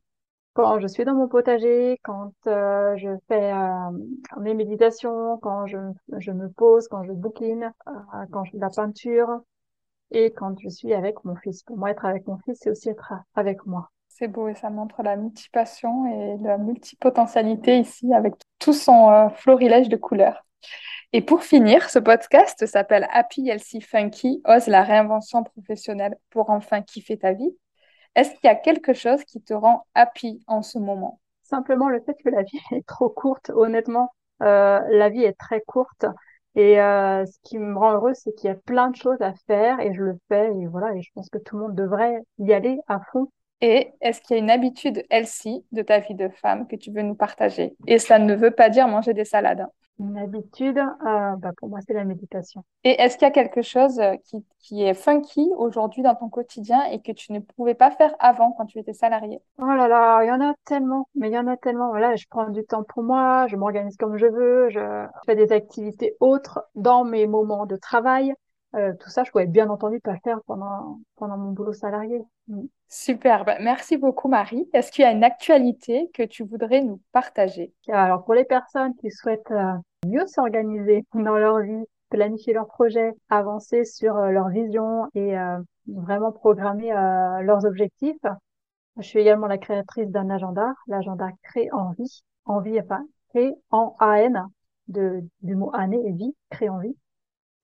quand je suis dans mon potager, quand euh, je fais euh, mes méditations, quand je, je me pose, quand je bouquine, euh, quand je fais de la peinture et quand je suis avec mon fils. Pour moi, être avec mon fils, c'est aussi être avec moi. C'est beau et ça montre la multipassion et la multipotentialité ici avec tout son euh, florilège de couleurs. Et pour finir, ce podcast s'appelle Happy Healthy Funky, ose la réinvention professionnelle pour enfin kiffer ta vie. Est-ce qu'il y a quelque chose qui te rend happy en ce moment? Simplement le fait que la vie est trop courte. Honnêtement, euh, la vie est très courte. Et euh, ce qui me rend heureux, c'est qu'il y a plein de choses à faire et je le fais. Et voilà, et je pense que tout le monde devrait y aller à fond et est-ce qu'il y a une habitude healthy de ta vie de femme que tu veux nous partager? Et cela ne veut pas dire manger des salades. Hein. Une habitude, euh, bah pour moi, c'est la méditation. Et est-ce qu'il y a quelque chose euh, qui, qui est funky aujourd'hui dans ton quotidien et que tu ne pouvais pas faire avant quand tu étais salariée? Oh là là, il y en a tellement, mais il y en a tellement. Voilà, je prends du temps pour moi, je m'organise comme je veux, je fais des activités autres dans mes moments de travail. Euh, tout ça, je pouvais bien entendu pas faire pendant, pendant mon boulot salarié. Mm. Super, bah, merci beaucoup Marie. Est-ce qu'il y a une actualité que tu voudrais nous partager? Alors pour les personnes qui souhaitent euh, mieux s'organiser dans leur vie, planifier leurs projets, avancer sur euh, leur vision et vraiment programmer leurs objectifs, je suis également la créatrice d'un agenda, l'agenda Crée en vie, en vie, enfin Crée en AN, de, du mot année et vie, Crée en vie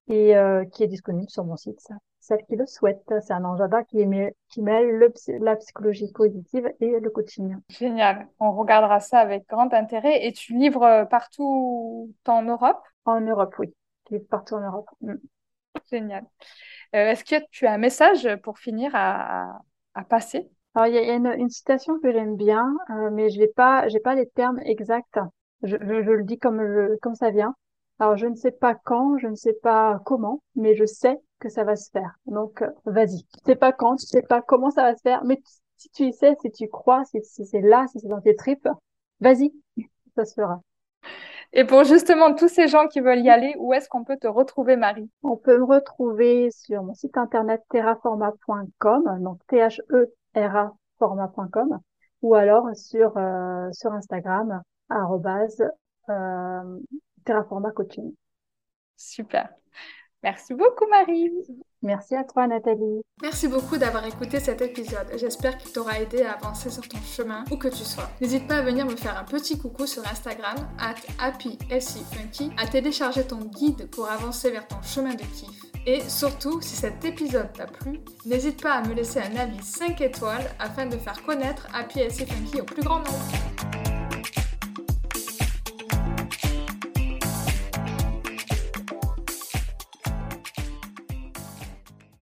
et euh, qui est disponible sur mon site. Celle qui le souhaite, c'est un agenda qui, qui mêle la psychologie positive et le coaching. Génial, on regardera ça avec grand intérêt. Et tu livres euh, partout en Europe? En Europe, oui. Je livre partout en Europe. Mm. Génial. Euh, est-ce que tu as un message pour finir à, à passer? Alors, il y a une, une citation que j'aime bien, mais je n'ai pas, pas les termes exacts. Je, je, je le dis comme, je, comme ça vient. Alors, je ne sais pas quand, je ne sais pas comment, mais je sais que ça va se faire. Donc, euh, vas-y. Tu sais pas quand, tu sais pas comment ça va se faire, mais si tu y sais, si tu crois, si, si c'est là, si c'est dans tes tripes, vas-y, [LAUGHS] ça se fera. Et pour justement tous ces gens qui veulent y aller, où est-ce qu'on peut te retrouver, Marie? On peut me retrouver sur mon site internet terraforma.com, donc T-H-E-R-A format.com, ou alors sur, euh, sur Instagram, arrobase, euh, Terraforma Coaching. Super. Merci beaucoup, Marie. Merci à toi, Nathalie. Merci beaucoup d'avoir écouté cet épisode. J'espère qu'il t'aura aidé à avancer sur ton chemin, où que tu sois. N'hésite pas à venir me faire un petit coucou sur Instagram, at à télécharger ton guide pour avancer vers ton chemin de kiff. Et surtout, si cet épisode t'a plu, n'hésite pas à me laisser un avis 5 étoiles afin de faire connaître Happy Funky au plus grand nombre.